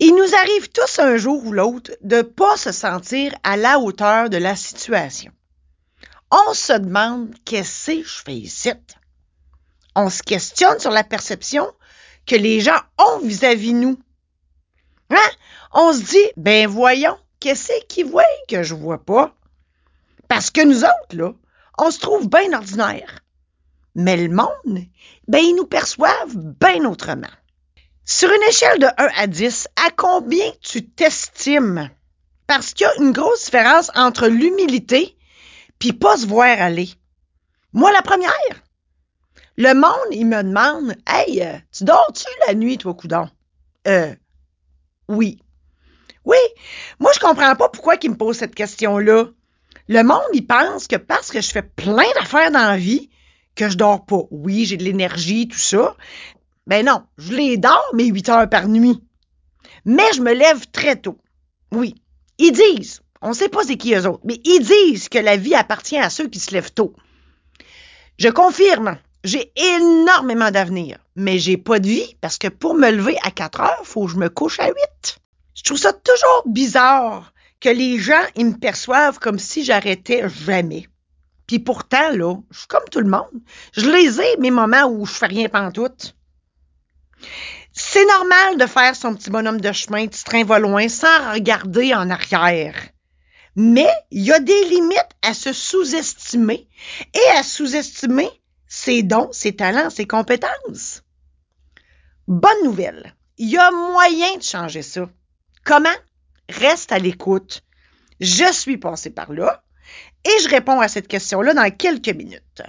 Il nous arrive tous un jour ou l'autre de pas se sentir à la hauteur de la situation. On se demande qu'est-ce que je fais ici? On se questionne sur la perception que les gens ont vis-à-vis nous. Hein? On se dit, ben voyons, qu'est-ce qu'ils voient que je vois pas? Parce que nous autres, là, on se trouve bien ordinaire. Mais le monde, ben, ils nous perçoivent bien autrement. Sur une échelle de 1 à 10, à combien tu t'estimes? Parce qu'il y a une grosse différence entre l'humilité puis pas se voir aller. Moi, la première. Le monde, il me demande Hey, euh, tu dors-tu la nuit, toi, coudon? Euh, oui. Oui, moi, je comprends pas pourquoi il me pose cette question-là. Le monde, il pense que parce que je fais plein d'affaires dans la vie, que je dors pas. Oui, j'ai de l'énergie, tout ça, ben non, je les dors mes huit heures par nuit. Mais je me lève très tôt. Oui. Ils disent, on ne sait pas c'est qui eux autres, mais ils disent que la vie appartient à ceux qui se lèvent tôt. Je confirme, j'ai énormément d'avenir, mais j'ai pas de vie parce que pour me lever à 4 heures, faut que je me couche à 8. Je trouve ça toujours bizarre que les gens, ils me perçoivent comme si j'arrêtais jamais. Puis pourtant, là, je suis comme tout le monde. Je les ai, mes moments où je fais rien pantoute. C'est normal de faire son petit bonhomme de chemin, petit train va loin, sans regarder en arrière. Mais il y a des limites à se sous-estimer et à sous-estimer ses dons, ses talents, ses compétences. Bonne nouvelle, il y a moyen de changer ça. Comment? Reste à l'écoute. Je suis passé par là et je réponds à cette question-là dans quelques minutes.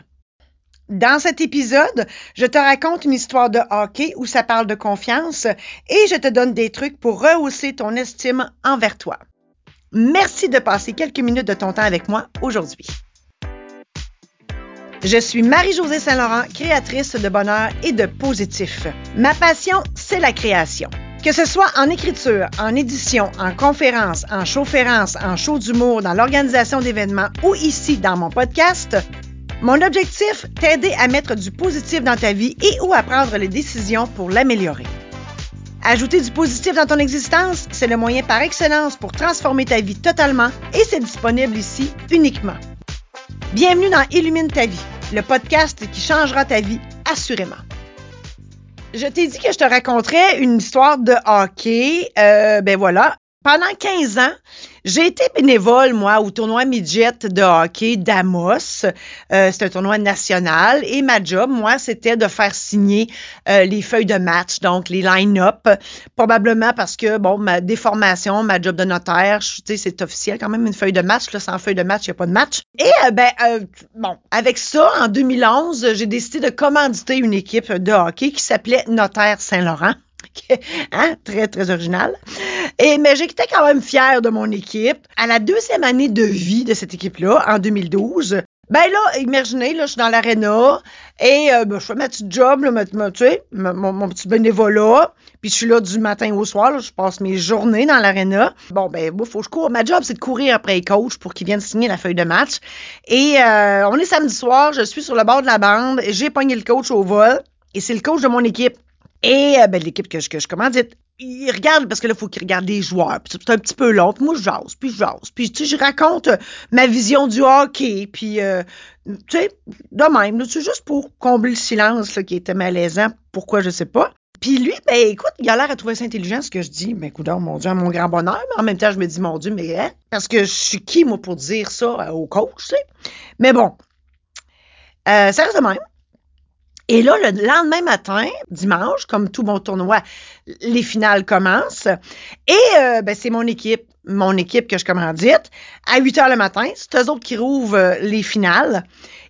Dans cet épisode, je te raconte une histoire de hockey où ça parle de confiance et je te donne des trucs pour rehausser ton estime envers toi. Merci de passer quelques minutes de ton temps avec moi aujourd'hui. Je suis Marie-Josée Saint-Laurent, créatrice de bonheur et de positif. Ma passion, c'est la création. Que ce soit en écriture, en édition, en conférence, en chaufférence, en show d'humour, dans l'organisation d'événements ou ici dans mon podcast, mon objectif, t'aider à mettre du positif dans ta vie et ou à prendre les décisions pour l'améliorer. Ajouter du positif dans ton existence, c'est le moyen par excellence pour transformer ta vie totalement et c'est disponible ici uniquement. Bienvenue dans Illumine ta vie, le podcast qui changera ta vie assurément. Je t'ai dit que je te raconterais une histoire de hockey. Euh, ben voilà. Pendant 15 ans, j'ai été bénévole, moi, au tournoi midget de hockey d'Amos. Euh, c'est un tournoi national. Et ma job, moi, c'était de faire signer euh, les feuilles de match, donc les line-up. Probablement parce que, bon, ma déformation, ma job de notaire, tu sais, c'est officiel quand même, une feuille de match. Là, sans feuille de match, il n'y a pas de match. Et, euh, ben, euh, bon, avec ça, en 2011, j'ai décidé de commanditer une équipe de hockey qui s'appelait Notaire Saint-Laurent. hein? Très, très original. Et, mais j'étais quand même fière de mon équipe. À la deuxième année de vie de cette équipe-là, en 2012, ben là, imaginez, là, je suis dans l'aréna et euh, ben, je fais ma petite job, là, tu sais, mon, petit bénévolat. Puis je suis là du matin au soir, je passe mes journées dans l'aréna. Bon, ben, il faut que je cours. Ma job, c'est de courir après les coachs pour qu'ils viennent signer la feuille de match. Et euh, on est samedi soir, je suis sur le bord de la bande, j'ai pogné le coach au vol, et c'est le coach de mon équipe. Et euh, ben, l'équipe que je, que je commandite, il regarde, parce que là, faut qu'il regarde les joueurs. Puis c'est un petit peu long. Puis moi, je jase, puis je jase. Puis, tu sais, je raconte euh, ma vision du hockey. Puis, euh, tu sais, de même. C'est juste pour combler le silence là, qui était malaisant. Pourquoi, je sais pas. Puis lui, ben écoute, il a l'air à trouver ça intelligent ce que je dis. Mais écoute, mon Dieu, à mon grand bonheur. Mais en même temps, je me dis, mon Dieu, mais hein? Parce que je suis qui, moi, pour dire ça au coach, tu sais? Mais bon, ça reste de même. Et là, le lendemain matin, dimanche, comme tout bon tournoi, les finales commencent. Et euh, ben, c'est mon équipe, mon équipe que je commandite. À 8 heures le matin, c'est eux autres qui rouvrent euh, les finales.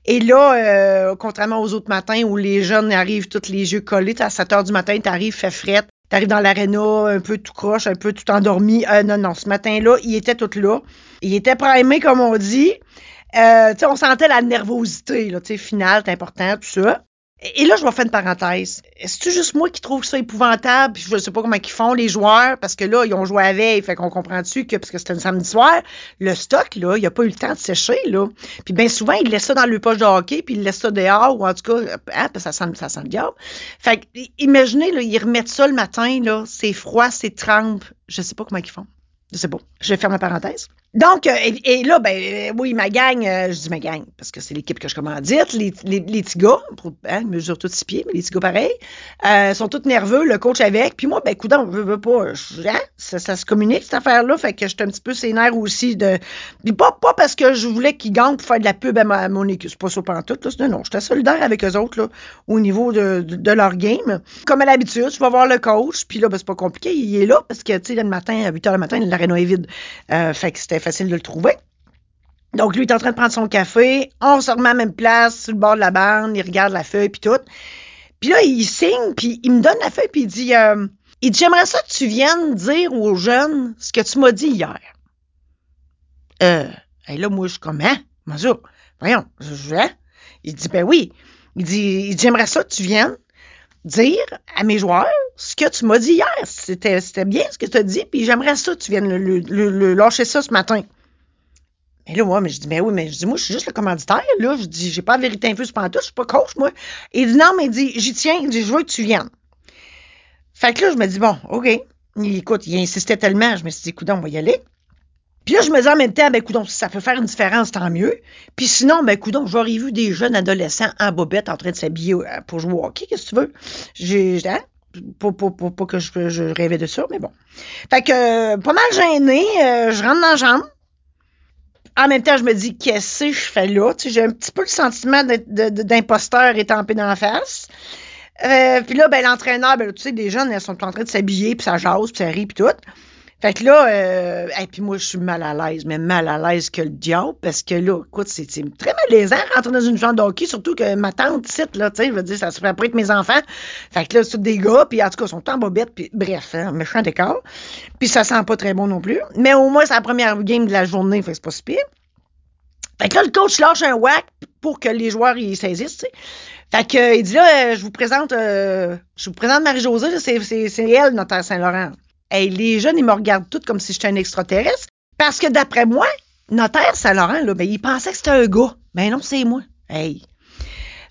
Et là, euh, contrairement aux autres matins où les jeunes arrivent tous les yeux collés, à 7 heures du matin, tu arrives, fait frette, tu arrives dans l'aréna un peu tout croche, un peu tout endormi. Euh, non, non, ce matin-là, il était tout là. Il était primé, comme on dit. Euh, on sentait la nervosité, là, finale, c'est important, tout ça. Et là, je vais faire une parenthèse. Est-ce juste moi qui trouve ça épouvantable? Je ne sais pas comment ils font les joueurs, parce que là, ils ont joué à veille, fait qu'on comprend-tu que, parce que c'était un samedi soir, le stock, là, il a pas eu le temps de sécher, là. Puis bien souvent, ils laissent ça dans le poche de hockey, puis ils laissent ça dehors, ou en tout cas, hein, parce que ça sent, ça sent le. Fait que, imaginez, là, ils remettent ça le matin, là, c'est froid, c'est trempe. Je sais pas comment ils font. Je sais pas. Je vais faire ma parenthèse. Donc, euh, et, là, ben euh, oui, ma gang, euh, je dis ma gang, parce que c'est l'équipe que je commandite, les, les, les petits gars, hein, mesurent tous six pieds, mais les petits gars pareil, sont tous nerveux, le coach avec, puis moi, ben écoute, on veut, veut pas, hein, ça, ça, se communique, cette affaire-là, fait que j'étais un petit peu sénère aussi de, pas, pas parce que je voulais qu'ils gagnent pour faire de la pub à, ma, mon équipe, c'est pas ça pendant tout, là, non, j'étais solidaire avec eux autres, là, au niveau de, de, leur game. Comme à l'habitude, tu vas voir le coach, puis là, ben c'est pas compliqué, il est là, parce que, tu sais, le matin, à 8 h le matin, l'aréna est vide, fait que c'était facile de le trouver. Donc, lui, il est en train de prendre son café. On se remet à la même place, sur le bord de la bande. Il regarde la feuille, puis tout. Puis là, il signe, puis il me donne la feuille, puis il dit, euh, il dit, j'aimerais ça que tu viennes dire aux jeunes ce que tu m'as dit hier. Euh, et là, moi, je suis comme, hein? Bonjour. Voyons, je, je hein? Il dit, ben oui. Il dit j'aimerais ça que tu viennes dire à mes joueurs ce que tu m'as dit hier. C'était, c'était bien ce que tu as dit, puis j'aimerais ça que tu viennes le, le, le, lâcher ça ce matin. Et là, moi, mais je dis, mais oui, mais je dis, moi, je suis juste le commanditaire, là. Je dis, j'ai pas la vérité infuse pendant tout, je suis pas coach, moi. Et il dit, non, mais il dit, j'y tiens, il dit, je veux que tu viennes. Fait que là, je me dis, bon, OK. Il, écoute, il insistait tellement, je me suis dit, écoute, on va y aller. Puis là, je me dis en même temps, ben, écoute, si ça peut faire une différence, tant mieux. Puis sinon, ben, écoute, j'aurais vu des jeunes adolescents en bobette en train de s'habiller euh, pour jouer au hockey, qu'est-ce que tu veux? J'ai, hein? Pas, pas, que je, rêvais de ça, mais bon. Fait que, euh, pas mal gêné, euh, je rentre dans la chambre en même temps, je me dis, qu'est-ce que je fais là? Tu sais, j'ai un petit peu le sentiment d'imposteur étampé dans la face. Euh, puis là, ben, l'entraîneur, ben, tu sais, des jeunes, elles sont en train de s'habiller, puis ça jase, puis ça rit, puis tout. Fait que là, euh, et puis moi, je suis mal à l'aise, mais mal à l'aise que le diable, parce que là, écoute, c'est très malaisant rentrer dans une chambre d'hockey, surtout que ma tante cite, là, tu sais, je veux dire, ça se fait après être mes enfants. Fait que là, c'est des gars, puis en tout cas, ils sont en bobette, puis bref, hein, méchant décor. Puis ça sent pas très bon non plus. Mais au moins, c'est la première game de la journée, fait que c'est pas si pire. Fait que là, le coach lâche un whack pour que les joueurs y saisissent, tu sais. Fait que, il dit là, je vous présente, euh, je vous présente Marie-Josée, c'est elle, notaire Saint-Laurent. Hey, les jeunes, ils me regardent toutes comme si j'étais un extraterrestre. Parce que d'après moi, notaire Saint-Laurent, là, ben, il pensait que c'était un gars. Ben non, c'est moi. Hey.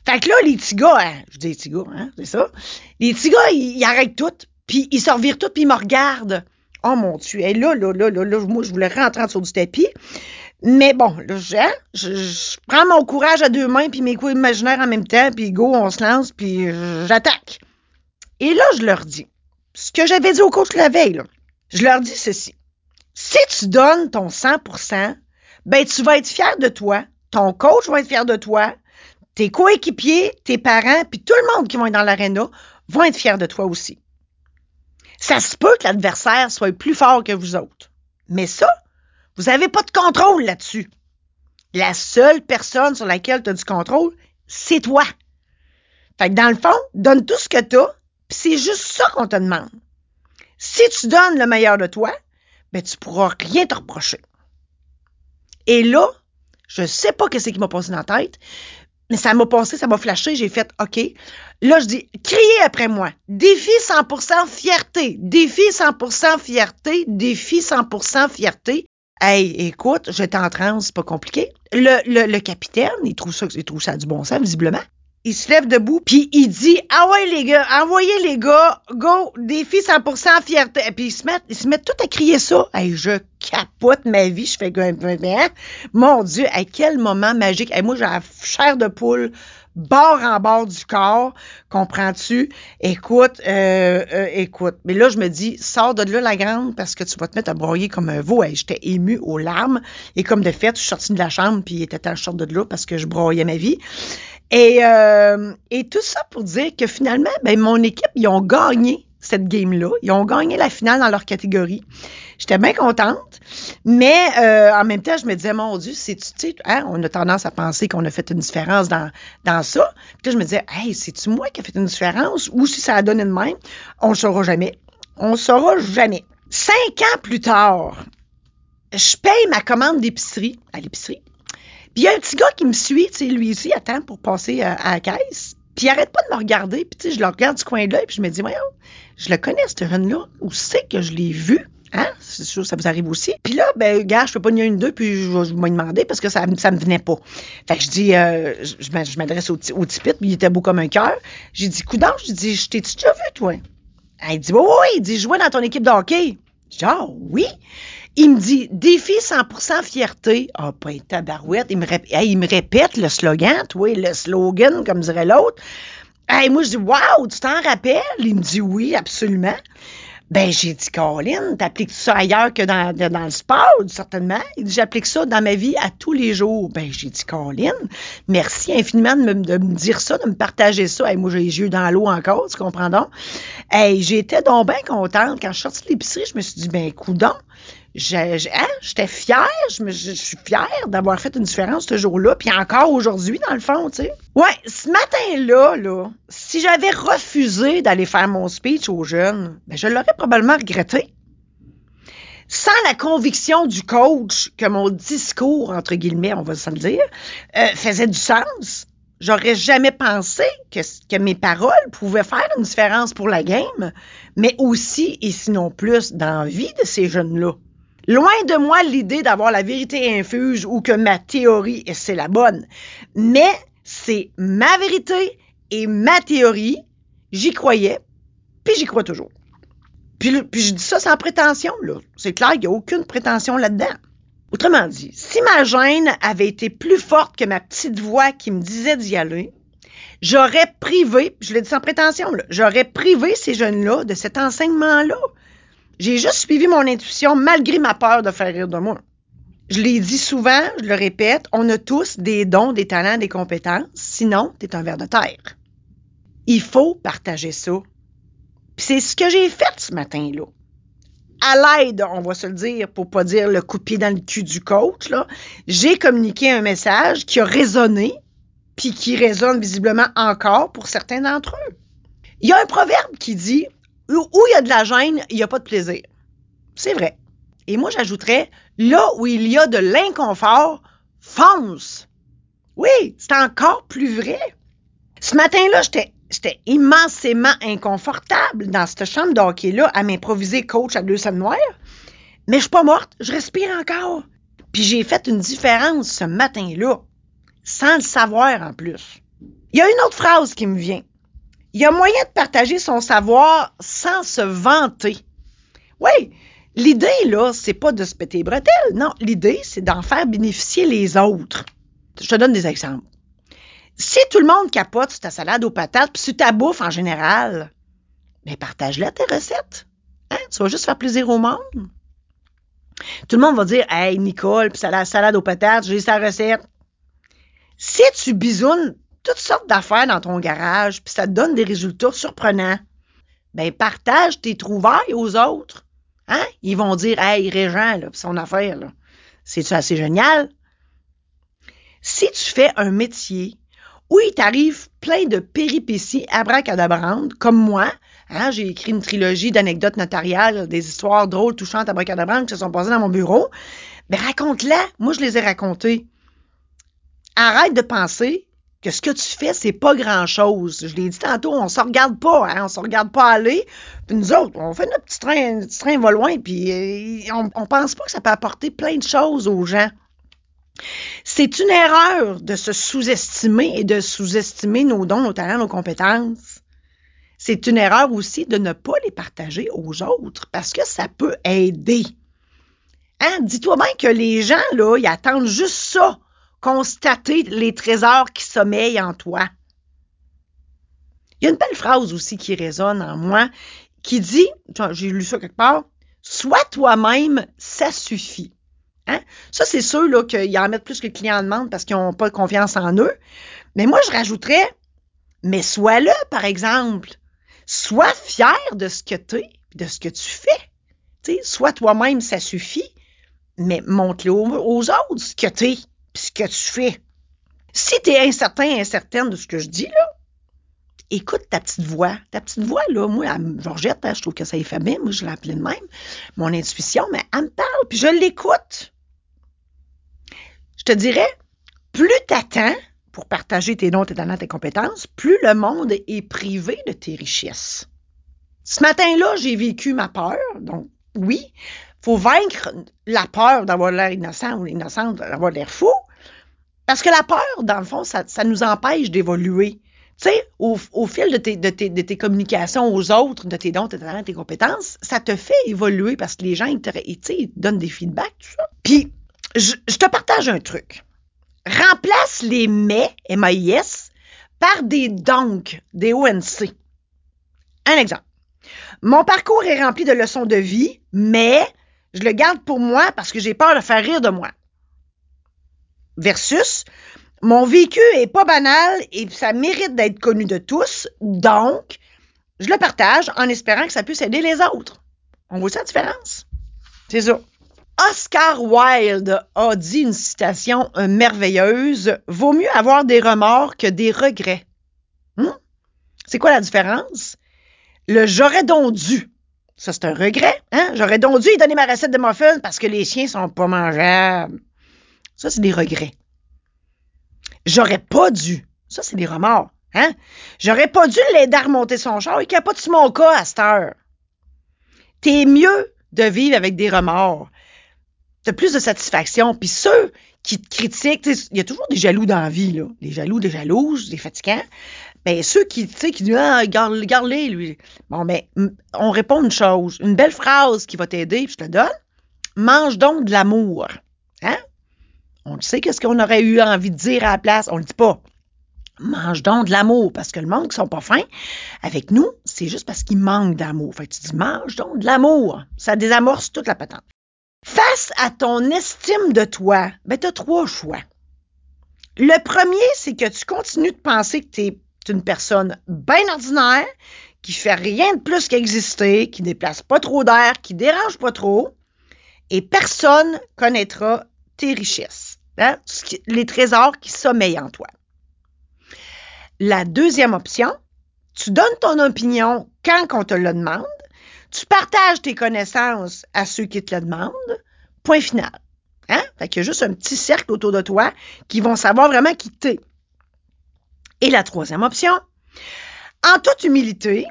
Fait que là, les petits gars, hein, je dis les petits gars, hein, c'est ça. Les petits gars, ils, arrêtent tout, puis ils se revirent tout, puis ils me regardent. Oh mon Dieu, hey, là, là, là, là, là, moi, je voulais rentrer en dessous du tapis. Mais bon, là, je, hein, je, je, prends mon courage à deux mains, puis mes coups imaginaires en même temps, puis go, on se lance, puis j'attaque. Et là, je leur dis, ce que j'avais dit au coach la veille, je leur dis ceci. Si tu donnes ton 100%, ben tu vas être fier de toi, ton coach va être fier de toi, tes coéquipiers, tes parents, puis tout le monde qui va être dans l'aréna vont être fiers de toi aussi. Ça se peut que l'adversaire soit plus fort que vous autres. Mais ça, vous n'avez pas de contrôle là-dessus. La seule personne sur laquelle tu as du contrôle, c'est toi. Fait que dans le fond, donne tout ce que tu as, c'est juste ça qu'on te demande. Si tu donnes le meilleur de toi, ben tu pourras rien te reprocher. Et là, je sais pas qu'est-ce qui m'a passé dans la tête, mais ça m'a passé, ça m'a flashé, j'ai fait OK. Là, je dis criez après moi. Défi 100% fierté, défi 100% fierté, défi 100% fierté. Hey, écoute, j'étais en transe, c'est pas compliqué. Le, le, le capitaine, il trouve ça, il trouve ça du bon sens, visiblement il se lève debout, puis il dit Ah ouais, les gars, envoyez les gars, go, défi 100% fierté. Puis ils se mettent, ils se tout à crier ça. Hey, je capote ma vie, je fais hein? Mon Dieu, à quel moment magique. Moi, j'ai la chair de poule bord en bord du corps, comprends-tu? Écoute, euh, euh, écoute. Mais là, je me dis, sors de là la grande parce que tu vas te mettre à broyer comme un veau. Hey, J'étais ému aux larmes. Et comme de fait, je suis sortie de la chambre, puis il était temps de de là parce que je broyais ma vie. Et, euh, et tout ça pour dire que finalement, ben, mon équipe, ils ont gagné cette game-là. Ils ont gagné la finale dans leur catégorie. J'étais bien contente, mais euh, en même temps, je me disais, mon Dieu, c'est tu sais, hein, on a tendance à penser qu'on a fait une différence dans, dans ça. Puis là, je me disais, hey, c'est-tu moi qui a fait une différence? Ou si ça a donné de même? On ne saura jamais. On ne saura jamais. Cinq ans plus tard, je paye ma commande d'épicerie à l'épicerie. Il y a un petit gars qui me suit, tu sais, lui aussi, attend pour passer à, à la caisse. Puis il arrête pas de me regarder, puis tu sais, je le regarde du coin de l'œil, puis je me dis, voyons, je le connais, ce jeune-là. Où c'est que je l'ai vu? Hein? C'est sûr, ça vous arrive aussi. Puis là, ben, gars, je peux pas nier une deux, puis je, vais demander parce que ça, ça me venait pas. Fait que je dis, euh, je, m'adresse au, au tipit, puis il était beau comme un cœur. J'ai dit, coudon, je dis, je t'ai-tu déjà vu, toi? Elle dit, oui, oui, il dit, jouais dans ton équipe de hockey. Je dis, ah, oui. Il me dit, défi 100% fierté. Ah, oh, une tabarouette. Il me, répète, le slogan, toi, le slogan, comme dirait l'autre. Hey, moi, je dis, wow, tu t'en rappelles? Il me dit, oui, absolument. Ben, j'ai dit, Colin, t'appliques ça ailleurs que dans, le sport, certainement. Il dit, j'applique ça dans ma vie à tous les jours. Ben, j'ai dit, Colin, merci infiniment de me, dire ça, de me partager ça. Moi, j'ai les yeux dans l'eau encore, tu comprends donc? J'étais donc bien contente. Quand je suis sortie de l'épicerie, je me suis dit, ben, coudon, hein, j'étais fière, je, me, je, suis fière d'avoir fait une différence ce jour-là, puis encore aujourd'hui, dans le fond, tu sais. Ouais, ce matin-là, là, si j'avais refusé d'aller faire mon speech aux jeunes, ben, je l'aurais probablement regretté. Sans la conviction du coach que mon discours, entre guillemets, on va le dire, euh, faisait du sens, j'aurais jamais pensé que, que mes paroles pouvaient faire une différence pour la game, mais aussi, et sinon plus, dans la vie de ces jeunes-là. Loin de moi l'idée d'avoir la vérité infuse ou que ma théorie, c'est la bonne. Mais c'est ma vérité et ma théorie. J'y croyais, puis j'y crois toujours. Puis, je dis ça sans prétention, là. C'est clair, il n'y a aucune prétention là-dedans. Autrement dit, si ma gêne avait été plus forte que ma petite voix qui me disait d'y aller, j'aurais privé, je le dis sans prétention, j'aurais privé ces jeunes-là de cet enseignement-là. J'ai juste suivi mon intuition malgré ma peur de faire rire de moi. Je l'ai dit souvent, je le répète, on a tous des dons, des talents, des compétences. Sinon, t'es un ver de terre. Il faut partager ça. c'est ce que j'ai fait ce matin-là. À l'aide, on va se le dire, pour pas dire le coup dans le cul du coach, là, j'ai communiqué un message qui a résonné, puis qui résonne visiblement encore pour certains d'entre eux. Il y a un proverbe qui dit où il y a de la gêne, il n'y a pas de plaisir. C'est vrai. Et moi, j'ajouterais, là où il y a de l'inconfort, fonce. Oui, c'est encore plus vrai. Ce matin-là, j'étais immensément inconfortable dans cette chambre de là à m'improviser coach à deux scènes noires. Mais je suis pas morte, je respire encore. Puis j'ai fait une différence ce matin-là, sans le savoir en plus. Il y a une autre phrase qui me vient. Il y a moyen de partager son savoir sans se vanter. Oui, l'idée, là, c'est pas de se péter les bretelles. Non, l'idée, c'est d'en faire bénéficier les autres. Je te donne des exemples. Si tout le monde capote sur ta salade aux patates, puis sur ta bouffe en général, mais ben, partage-la tes recettes. Hein? Tu vas juste faire plaisir au monde. Tout le monde va dire Hey, Nicole, puis la salade aux patates, j'ai sa recette. Si tu bisounes toutes sortes d'affaires dans ton garage, puis ça te donne des résultats surprenants. Ben, partage tes trouvailles aux autres. Hein? Ils vont dire, hey, Régent, là, son affaire, là. C'est assez génial? Si tu fais un métier où il t'arrive plein de péripéties abracadabrantes, comme moi, hein, j'ai écrit une trilogie d'anecdotes notariales, des histoires drôles, touchantes, abracadabrantes qui se sont passées dans mon bureau, ben raconte-la. Moi, je les ai racontées. Arrête de penser que ce que tu fais, c'est pas grand-chose. Je l'ai dit tantôt, on se regarde pas, hein, on se regarde pas aller. Puis nous autres, on fait notre petit train, notre petit train va loin, puis euh, on, on pense pas que ça peut apporter plein de choses aux gens. C'est une erreur de se sous-estimer et de sous-estimer nos dons, nos talents, nos compétences. C'est une erreur aussi de ne pas les partager aux autres parce que ça peut aider. Hein? Dis-toi bien que les gens, là, ils attendent juste ça constater les trésors qui sommeillent en toi. Il y a une belle phrase aussi qui résonne en moi qui dit, j'ai lu ça quelque part, Sois toi-même, ça suffit. Hein? Ça, c'est ceux là, qu'ils en mettent plus que le client demande parce qu'ils n'ont pas confiance en eux. Mais moi, je rajouterais, mais sois-le, par exemple. Sois fier de ce que tu es, de ce que tu fais. sais, sois toi-même, ça suffit, mais montre-le aux, autres ce que tu es ce que tu fais. Si tu es incertain, incertaine de ce que je dis, là, écoute ta petite voix. Ta petite voix, là, moi, Georgette, hein, je trouve que ça bien, moi, je l'ai appelée de même, mon intuition, mais elle me parle, puis je l'écoute. Je te dirais, plus t'attends, pour partager tes dons, tes talents, tes compétences, plus le monde est privé de tes richesses. Ce matin-là, j'ai vécu ma peur. Donc, oui, faut vaincre la peur d'avoir l'air innocent ou innocente, d'avoir l'air fou. Parce que la peur, dans le fond, ça, nous empêche d'évoluer. Tu sais, au, fil de tes, de, tes, communications aux autres, de tes dons, tes talents, tes compétences, ça te fait évoluer parce que les gens, ils te, donnent des feedbacks, tout ça. Puis, je, je te partage un truc. Remplace les mais, M-A-I-S, par des donc, des ONC. Un exemple. Mon parcours est rempli de leçons de vie, mais je le garde pour moi parce que j'ai peur de faire rire de moi. Versus, mon vécu est pas banal et ça mérite d'être connu de tous, donc je le partage en espérant que ça puisse aider les autres. On voit ça la différence? C'est ça. Oscar Wilde a dit une citation merveilleuse Vaut mieux avoir des remords que des regrets. Hmm? C'est quoi la différence? Le j'aurais donc dû. Ça, c'est un regret. Hein? J'aurais donc dû y donner ma recette de muffins parce que les chiens sont pas mangeables. Ça, c'est des regrets. J'aurais pas dû. Ça, c'est des remords. Hein? J'aurais pas dû l'aider à remonter son char. Il pas de mon cas à cette heure. T'es mieux de vivre avec des remords t'as plus de satisfaction. Puis ceux qui te critiquent, il y a toujours des jaloux dans la vie, là. Des jaloux, des jalouses, des fatigants. Ben, ceux qui, tu sais, qui disent, ah, garde-les, lui. Bon, ben, on répond une chose, une belle phrase qui va t'aider, puis je te donne. Mange donc de l'amour. On sait qu'est-ce qu'on aurait eu envie de dire à la place? On le dit pas. Mange donc de l'amour, parce que le monde qui sont pas fins avec nous, c'est juste parce qu'ils manquent d'amour. Fait que tu dis, mange donc de l'amour. Ça désamorce toute la patente. Face à ton estime de toi, ben, tu as trois choix. Le premier, c'est que tu continues de penser que tu es une personne bien ordinaire, qui fait rien de plus qu'exister, qui déplace pas trop d'air, qui dérange pas trop, et personne connaîtra tes richesses, hein, les trésors qui sommeillent en toi. La deuxième option, tu donnes ton opinion quand on te le demande, tu partages tes connaissances à ceux qui te le demandent. Point final. Hein? Fait qu'il y a juste un petit cercle autour de toi qui vont savoir vraiment qui t'es. Et la troisième option, en toute humilité,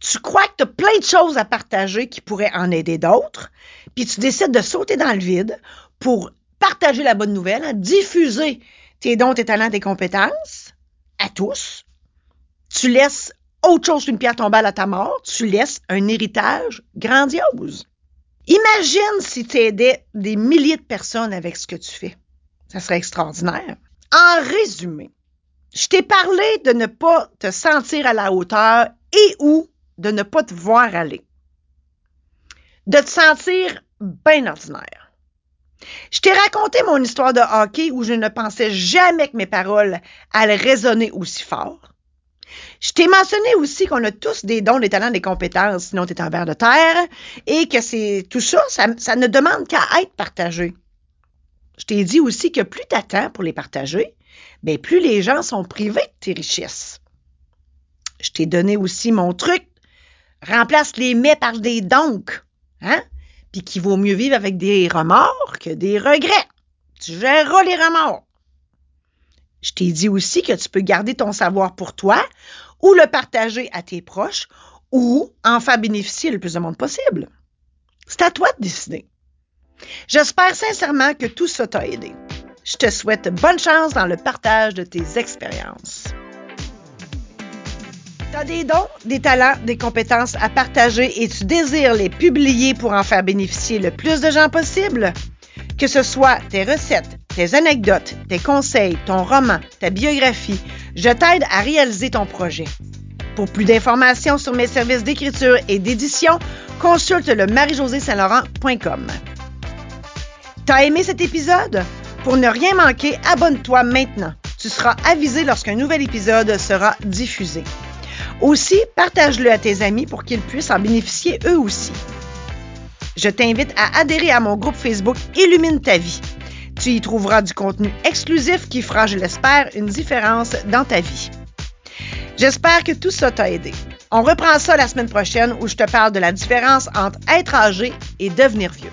tu crois que tu as plein de choses à partager qui pourraient en aider d'autres, puis tu décides de sauter dans le vide pour partager la bonne nouvelle, hein, diffuser tes dons, tes talents, tes compétences à tous. Tu laisses autre chose qu'une pierre tombale à ta mort, tu laisses un héritage grandiose. Imagine si tu aidais des milliers de personnes avec ce que tu fais. Ça serait extraordinaire. En résumé, je t'ai parlé de ne pas te sentir à la hauteur et ou de ne pas te voir aller. De te sentir bien ordinaire. Je t'ai raconté mon histoire de hockey où je ne pensais jamais que mes paroles allaient résonner aussi fort. Je t'ai mentionné aussi qu'on a tous des dons, des talents, des compétences, sinon tu es en verre de terre, et que c'est tout ça, ça, ne demande qu'à être partagé. Je t'ai dit aussi que plus tu attends pour les partager, bien, plus les gens sont privés de tes richesses. Je t'ai donné aussi mon truc. Remplace les mais par des donc. Hein? Puis qu'il vaut mieux vivre avec des remords que des regrets. Tu géreras les remords. Je t'ai dit aussi que tu peux garder ton savoir pour toi ou le partager à tes proches ou en faire bénéficier le plus de monde possible. C'est à toi de décider. J'espère sincèrement que tout ça t'a aidé. Je te souhaite bonne chance dans le partage de tes expériences. Des dons, des talents, des compétences à partager et tu désires les publier pour en faire bénéficier le plus de gens possible? Que ce soit tes recettes, tes anecdotes, tes conseils, ton roman, ta biographie, je t'aide à réaliser ton projet. Pour plus d'informations sur mes services d'écriture et d'édition, consulte le marie-josée-saint-laurent.com. T'as aimé cet épisode? Pour ne rien manquer, abonne-toi maintenant. Tu seras avisé lorsqu'un nouvel épisode sera diffusé. Aussi, partage-le à tes amis pour qu'ils puissent en bénéficier eux aussi. Je t'invite à adhérer à mon groupe Facebook Illumine ta vie. Tu y trouveras du contenu exclusif qui fera, je l'espère, une différence dans ta vie. J'espère que tout ça t'a aidé. On reprend ça la semaine prochaine où je te parle de la différence entre être âgé et devenir vieux.